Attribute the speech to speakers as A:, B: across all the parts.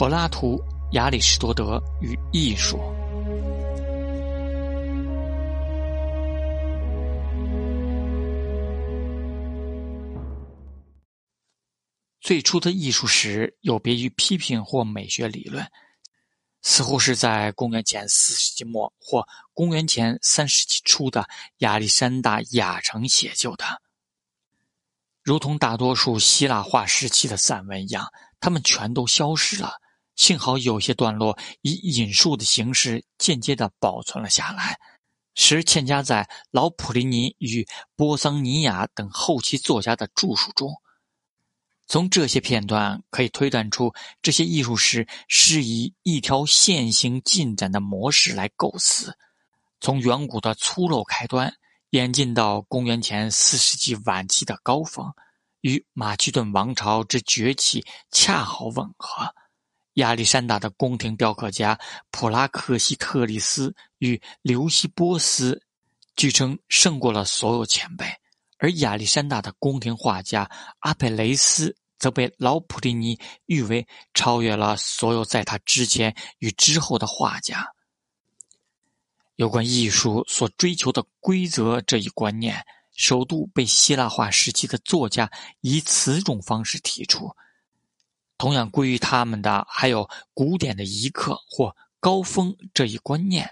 A: 柏拉图、亚里士多德与艺术。最初的艺术史有别于批评或美学理论，似乎是在公元前四世纪末或公元前三世纪初的亚历山大亚城写就的。如同大多数希腊化时期的散文一样，它们全都消失了。幸好有些段落以引述的形式间接地保存了下来，时嵌加在老普林尼与波桑尼亚等后期作家的著述中。从这些片段可以推断出，这些艺术史是以一条线性进展的模式来构思，从远古的粗陋开端演进到公元前四世纪晚期的高峰，与马其顿王朝之崛起恰好吻合。亚历山大的宫廷雕刻家普拉克西特利斯与刘西波斯，据称胜过了所有前辈。而亚历山大的宫廷画家阿佩雷斯则被老普利尼誉为超越了所有在他之前与之后的画家。有关艺术所追求的规则这一观念，首度被希腊化时期的作家以此种方式提出。同样归于他们的还有古典的一刻或高峰这一观念，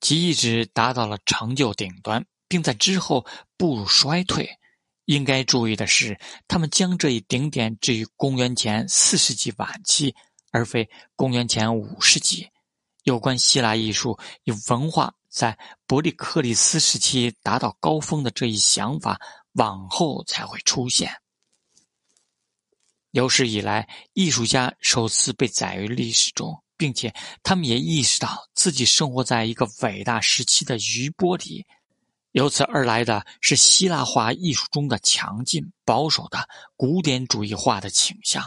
A: 其一直达到了成就顶端。并在之后步入衰退。应该注意的是，他们将这一顶点置于公元前四世纪晚期，而非公元前五世纪。有关希腊艺术与文化在伯利克利斯时期达到高峰的这一想法，往后才会出现。有史以来，艺术家首次被载于历史中，并且他们也意识到自己生活在一个伟大时期的余波里。由此而来的是希腊化艺术中的强劲、保守的古典主义化的倾向。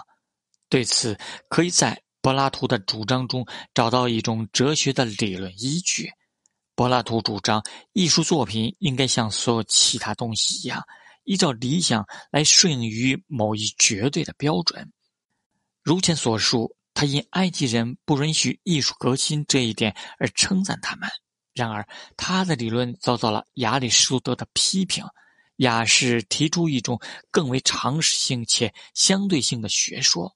A: 对此，可以在柏拉图的主张中找到一种哲学的理论依据。柏拉图主张，艺术作品应该像所有其他东西一样，依照理想来顺应于某一绝对的标准。如前所述，他因埃及人不允许艺术革新这一点而称赞他们。然而，他的理论遭到了亚里士多德的批评。亚士提出一种更为常识性且相对性的学说。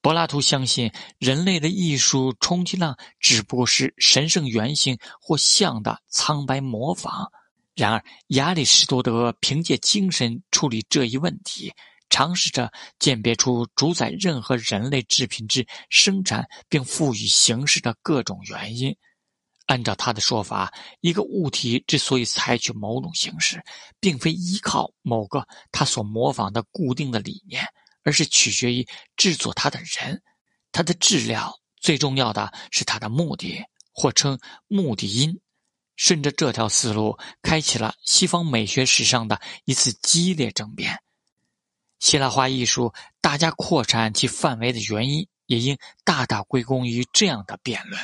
A: 柏拉图相信，人类的艺术充其量只不过是神圣原型或像的苍白模仿。然而，亚里士多德凭借精神处理这一问题，尝试着鉴别出主宰任何人类制品之生产并赋予形式的各种原因。按照他的说法，一个物体之所以采取某种形式，并非依靠某个他所模仿的固定的理念，而是取决于制作它的人。它的质量最重要的是它的目的，或称目的因。顺着这条思路，开启了西方美学史上的一次激烈争辩。希腊化艺术大加扩展其范围的原因，也应大大归功于这样的辩论。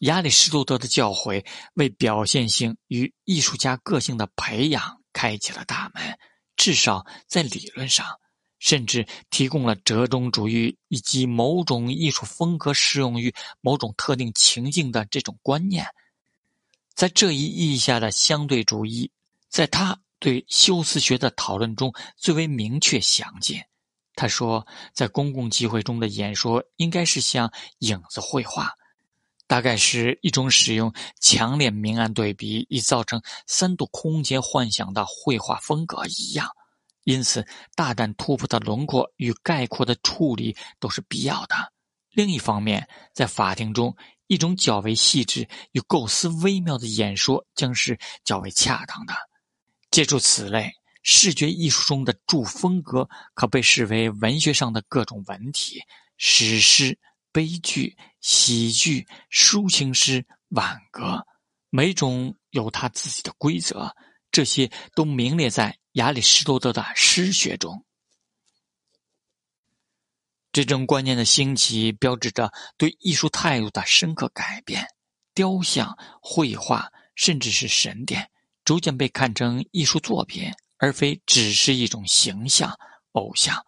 A: 亚里士多德的教诲为表现性与艺术家个性的培养开启了大门，至少在理论上，甚至提供了折中主义以及某种艺术风格适用于某种特定情境的这种观念。在这一意义下的相对主义，在他对修辞学的讨论中最为明确详尽。他说，在公共集会中的演说应该是像影子绘画。大概是一种使用强烈明暗对比以造成三度空间幻想的绘画风格一样，因此大胆突破的轮廓与概括的处理都是必要的。另一方面，在法庭中，一种较为细致与构思微妙的演说将是较为恰当的。借助此类视觉艺术中的注风格，可被视为文学上的各种文体、史诗。悲剧、喜剧、抒情诗、挽歌，每种有它自己的规则，这些都名列在亚里士多德的诗学中。这种观念的兴起，标志着对艺术态度的深刻改变。雕像、绘画，甚至是神殿，逐渐被看成艺术作品，而非只是一种形象、偶像。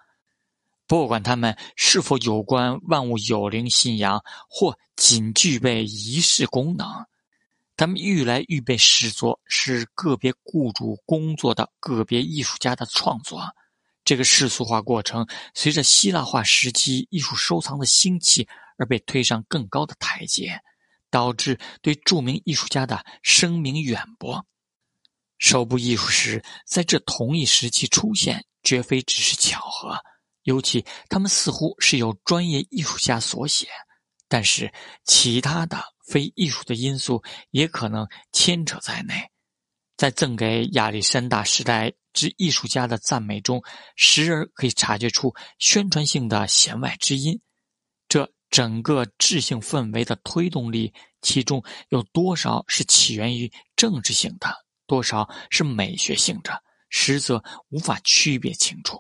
A: 不管他们是否有关万物有灵信仰，或仅具备仪式功能，他们愈来愈被视作是个别雇主工作的个别艺术家的创作。这个世俗化过程，随着希腊化时期艺术收藏的兴起而被推上更高的台阶，导致对著名艺术家的声名远播。首部艺术史在这同一时期出现，绝非只是巧合。尤其他们似乎是由专业艺术家所写，但是其他的非艺术的因素也可能牵扯在内。在赠给亚历山大时代之艺术家的赞美中，时而可以察觉出宣传性的弦外之音。这整个智性氛围的推动力，其中有多少是起源于政治性的，多少是美学性的，实则无法区别清楚。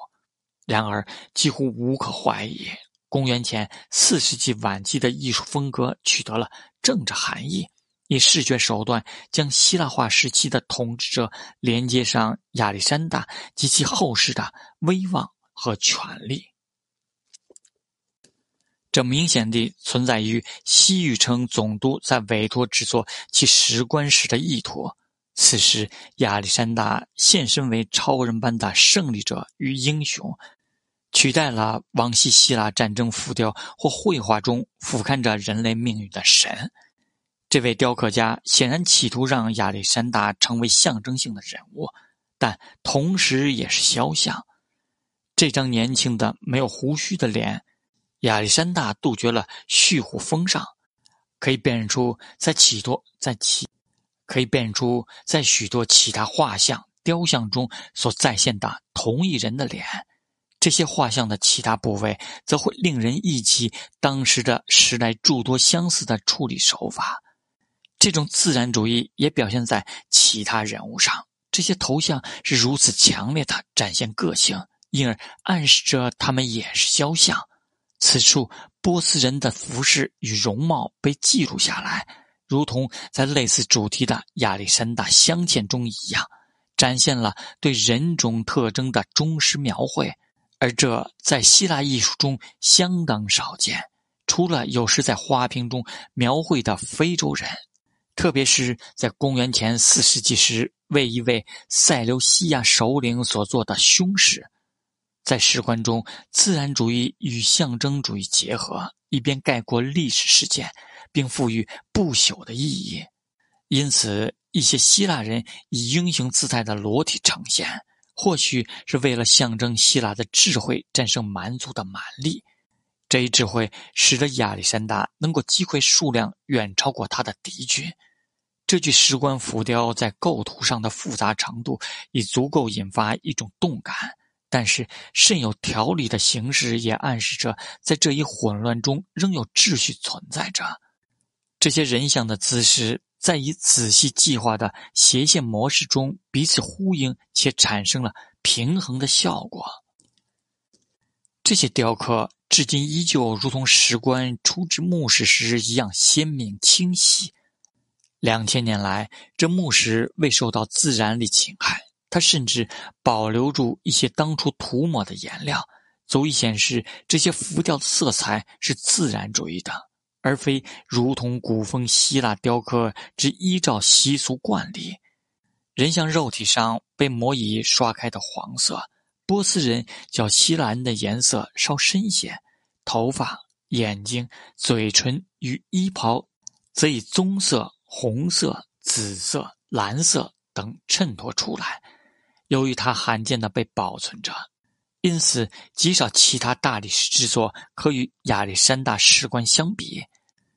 A: 然而，几乎无可怀疑，公元前四世纪晚期的艺术风格取得了政治含义，以视觉手段将希腊化时期的统治者连接上亚历山大及其后世的威望和权力。这明显地存在于西域城总督在委托制作其石棺时的意图。此时，亚历山大现身为超人般的胜利者与英雄，取代了往昔希腊战争浮雕或绘画中俯瞰着人类命运的神。这位雕刻家显然企图让亚历山大成为象征性的人物，但同时也是肖像。这张年轻的、没有胡须的脸，亚历山大杜绝了蓄胡风尚，可以辨认出在企图在其。可以辨认出，在许多其他画像、雕像中所再现的同一人的脸。这些画像的其他部位，则会令人忆起当时的时代诸多相似的处理手法。这种自然主义也表现在其他人物上。这些头像是如此强烈的展现个性，因而暗示着他们也是肖像。此处，波斯人的服饰与容貌被记录下来。如同在类似主题的亚历山大镶嵌中一样，展现了对人种特征的忠实描绘，而这在希腊艺术中相当少见。除了有时在花瓶中描绘的非洲人，特别是在公元前四世纪时为一位塞琉西亚首领所做的胸饰，在石棺中，自然主义与象征主义结合，以便概括历史事件。并赋予不朽的意义，因此一些希腊人以英雄姿态的裸体呈现，或许是为了象征希腊的智慧战胜蛮族的蛮力。这一智慧使得亚历山大能够击溃数量远超过他的敌军。这具石棺浮雕在构图上的复杂程度已足够引发一种动感，但是甚有条理的形式也暗示着，在这一混乱中仍有秩序存在着。这些人像的姿势，在以仔细计划的斜线模式中彼此呼应，且产生了平衡的效果。这些雕刻至今依旧如同石棺出至墓室时一样鲜明清晰。两千年来，这墓石未受到自然力侵害，它甚至保留住一些当初涂抹的颜料，足以显示这些浮雕的色彩是自然主义的。而非如同古风希腊雕刻之依照习俗惯例，人像肉体上被抹以刷开的黄色。波斯人较希腊人的颜色稍深些，头发、眼睛、嘴唇与衣袍则以棕色、红色、紫色、蓝色等衬托出来。由于它罕见的被保存着，因此极少其他大理石制作可与亚历山大石棺相比。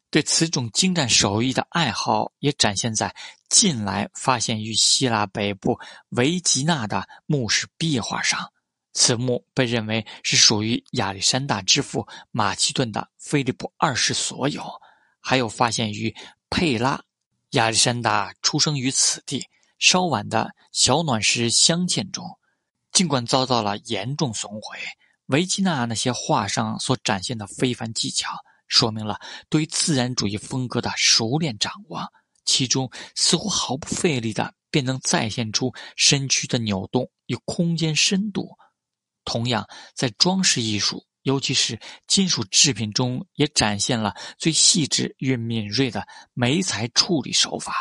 A: 对此种精湛手艺的爱好也展现在近来发现于希腊北部维吉纳的墓室壁画上。此墓被认为是属于亚历山大之父马其顿的菲利普二世所有。还有发现于佩拉，亚历山大出生于此地。稍晚的小暖石镶嵌中，尽管遭到了严重损毁，维吉纳那些画上所展现的非凡技巧。说明了对自然主义风格的熟练掌握，其中似乎毫不费力的便能再现出身躯的扭动与空间深度。同样，在装饰艺术、尤其是金属制品中，也展现了最细致与敏锐的媒材处理手法。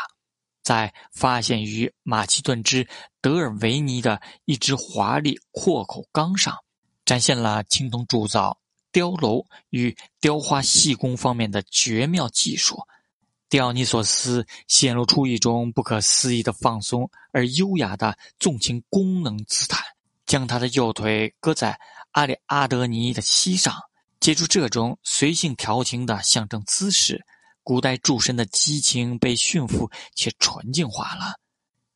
A: 在发现于马其顿之德尔维尼的一只华丽阔口缸上，展现了青铜铸造、雕镂与雕花细工方面的绝妙技术。迪奥尼索斯显露出一种不可思议的放松而优雅的纵情功能姿态，将他的右腿搁在阿里阿德尼的膝上，借助这种随性调情的象征姿势。古代诸神的激情被驯服且纯净化了。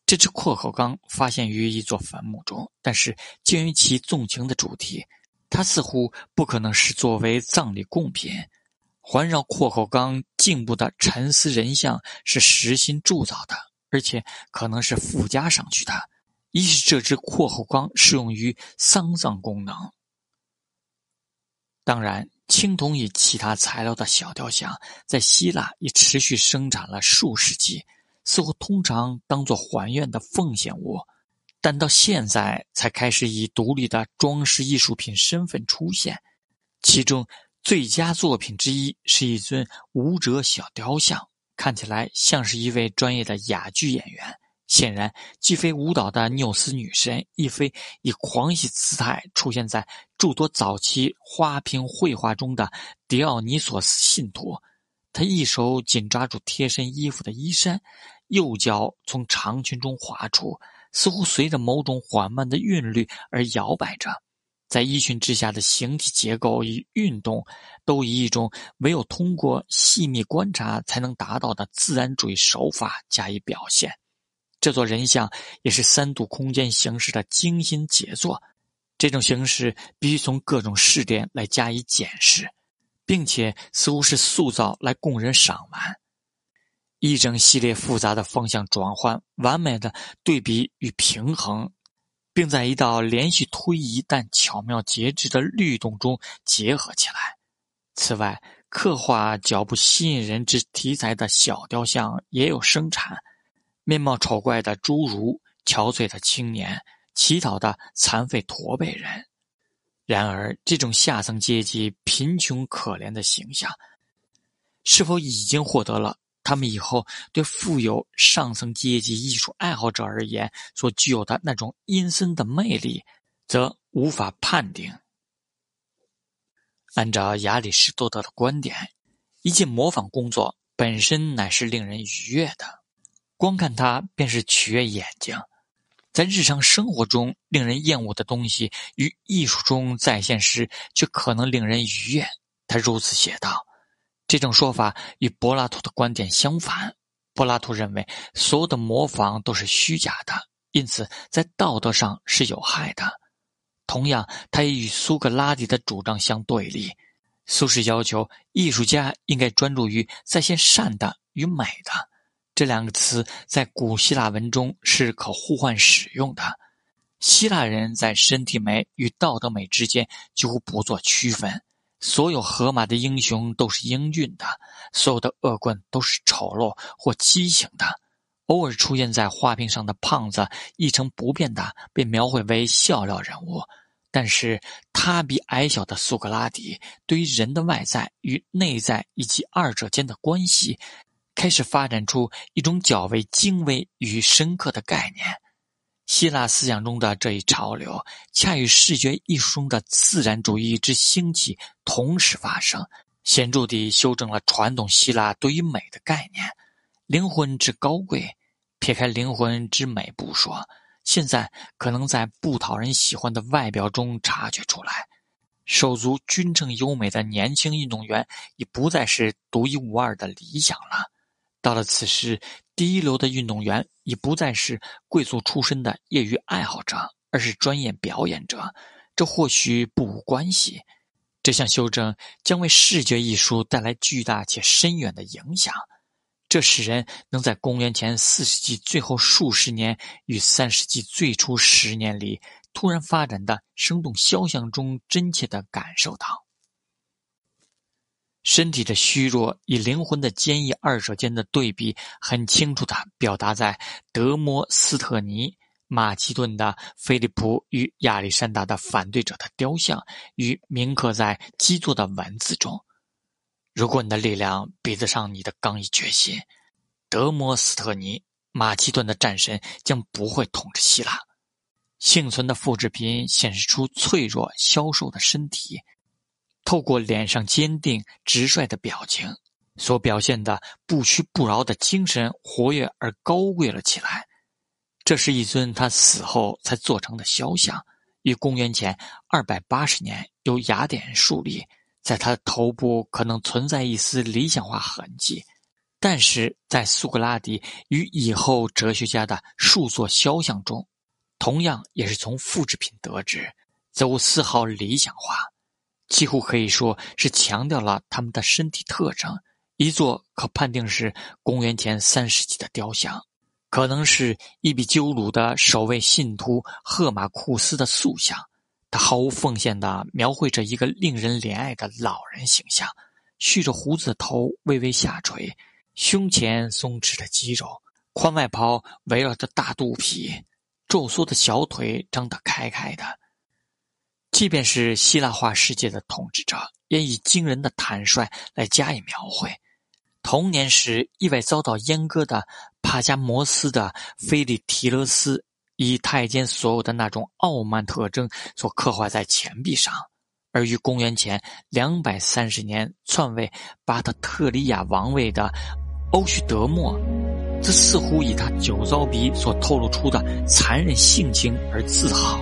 A: 这只阔口缸发现于一座坟墓中，但是鉴于其纵情的主题，它似乎不可能是作为葬礼贡品。环绕阔口缸颈部的沉思人像是实心铸造的，而且可能是附加上去的，一是这只阔口缸适用于丧葬功能。当然。青铜与其他材料的小雕像，在希腊已持续生产了数世纪，似乎通常当作还愿的奉献物，但到现在才开始以独立的装饰艺术品身份出现。其中最佳作品之一是一尊舞者小雕像，看起来像是一位专业的哑剧演员。显然，既非舞蹈的缪斯女神，亦非以狂喜姿态出现在诸多早期花瓶绘画中的狄奥尼索斯信徒。他一手紧抓住贴身衣服的衣衫，右脚从长裙中滑出，似乎随着某种缓慢的韵律而摇摆着。在衣裙之下的形体结构与运动，都以一种唯有通过细密观察才能达到的自然主义手法加以表现。这座人像也是三度空间形式的精心杰作，这种形式必须从各种视点来加以检视，并且似乎是塑造来供人赏玩。一整系列复杂的方向转换，完美的对比与平衡，并在一道连续推移但巧妙节制的律动中结合起来。此外，刻画脚步吸引人之题材的小雕像也有生产。面貌丑怪的侏儒，憔悴的青年，乞讨的残废驼背人。然而，这种下层阶级贫穷可怜的形象，是否已经获得了他们以后对富有上层阶级艺术爱好者而言所具有的那种阴森的魅力，则无法判定。按照亚里士多德的观点，一件模仿工作本身乃是令人愉悦的。光看它便是取悦眼睛，在日常生活中令人厌恶的东西，于艺术中再现时却可能令人愉悦。他如此写道。这种说法与柏拉图的观点相反。柏拉图认为所有的模仿都是虚假的，因此在道德上是有害的。同样，他也与苏格拉底的主张相对立。苏轼要求艺术家应该专注于再现善的与美的。这两个词在古希腊文中是可互换使用的。希腊人在身体美与道德美之间几乎不做区分。所有荷马的英雄都是英俊的，所有的恶棍都是丑陋或畸形的。偶尔出现在画屏上的胖子一成不变的被描绘为笑料人物，但是他比矮小的苏格拉底对于人的外在与内在以及二者间的关系。开始发展出一种较为精微与深刻的概念。希腊思想中的这一潮流，恰与视觉艺术中的自然主义之兴起同时发生，显著地修正了传统希腊对于美的概念。灵魂之高贵，撇开灵魂之美不说，现在可能在不讨人喜欢的外表中察觉出来。手足均称优美的年轻运动员，已不再是独一无二的理想了。到了此时，第一流的运动员已不再是贵族出身的业余爱好者，而是专业表演者。这或许不无关系。这项修正将为视觉艺术带来巨大且深远的影响。这使人能在公元前四世纪最后数十年与三世纪最初十年里突然发展的生动肖像中真切地感受到。身体的虚弱与灵魂的坚毅二者间的对比，很清楚地表达在德摩斯特尼马其顿的菲利普与亚历山大的反对者的雕像与铭刻在基座的文字中。如果你的力量比得上你的刚毅决心，德摩斯特尼，马其顿的战神将不会统治希腊。幸存的复制品显示出脆弱消瘦的身体，透过脸上坚定直率的表情，所表现的不屈不挠的精神活跃而高贵了起来。这是一尊他死后才做成的肖像，于公元前二百八十年由雅典树立。在他的头部可能存在一丝理想化痕迹，但是在苏格拉底与以后哲学家的数座肖像中，同样也是从复制品得知，则无丝毫理想化，几乎可以说是强调了他们的身体特征。一座可判定是公元前三世纪的雕像。可能是伊比鸠鲁的首位信徒赫马库斯的塑像，他毫无奉献地描绘着一个令人怜爱的老人形象，蓄着胡子的头微微下垂，胸前松弛的肌肉，宽外袍围绕着大肚皮，皱缩的小腿张得开开的。即便是希腊化世界的统治者，也以惊人的坦率来加以描绘。童年时意外遭到阉割的帕加摩斯的菲利提勒斯，以太监所有的那种傲慢特征所刻画在钱币上；而于公元前两百三十年篡位巴特特里亚王位的欧须德莫，则似乎以他酒糟鼻所透露出的残忍性情而自豪。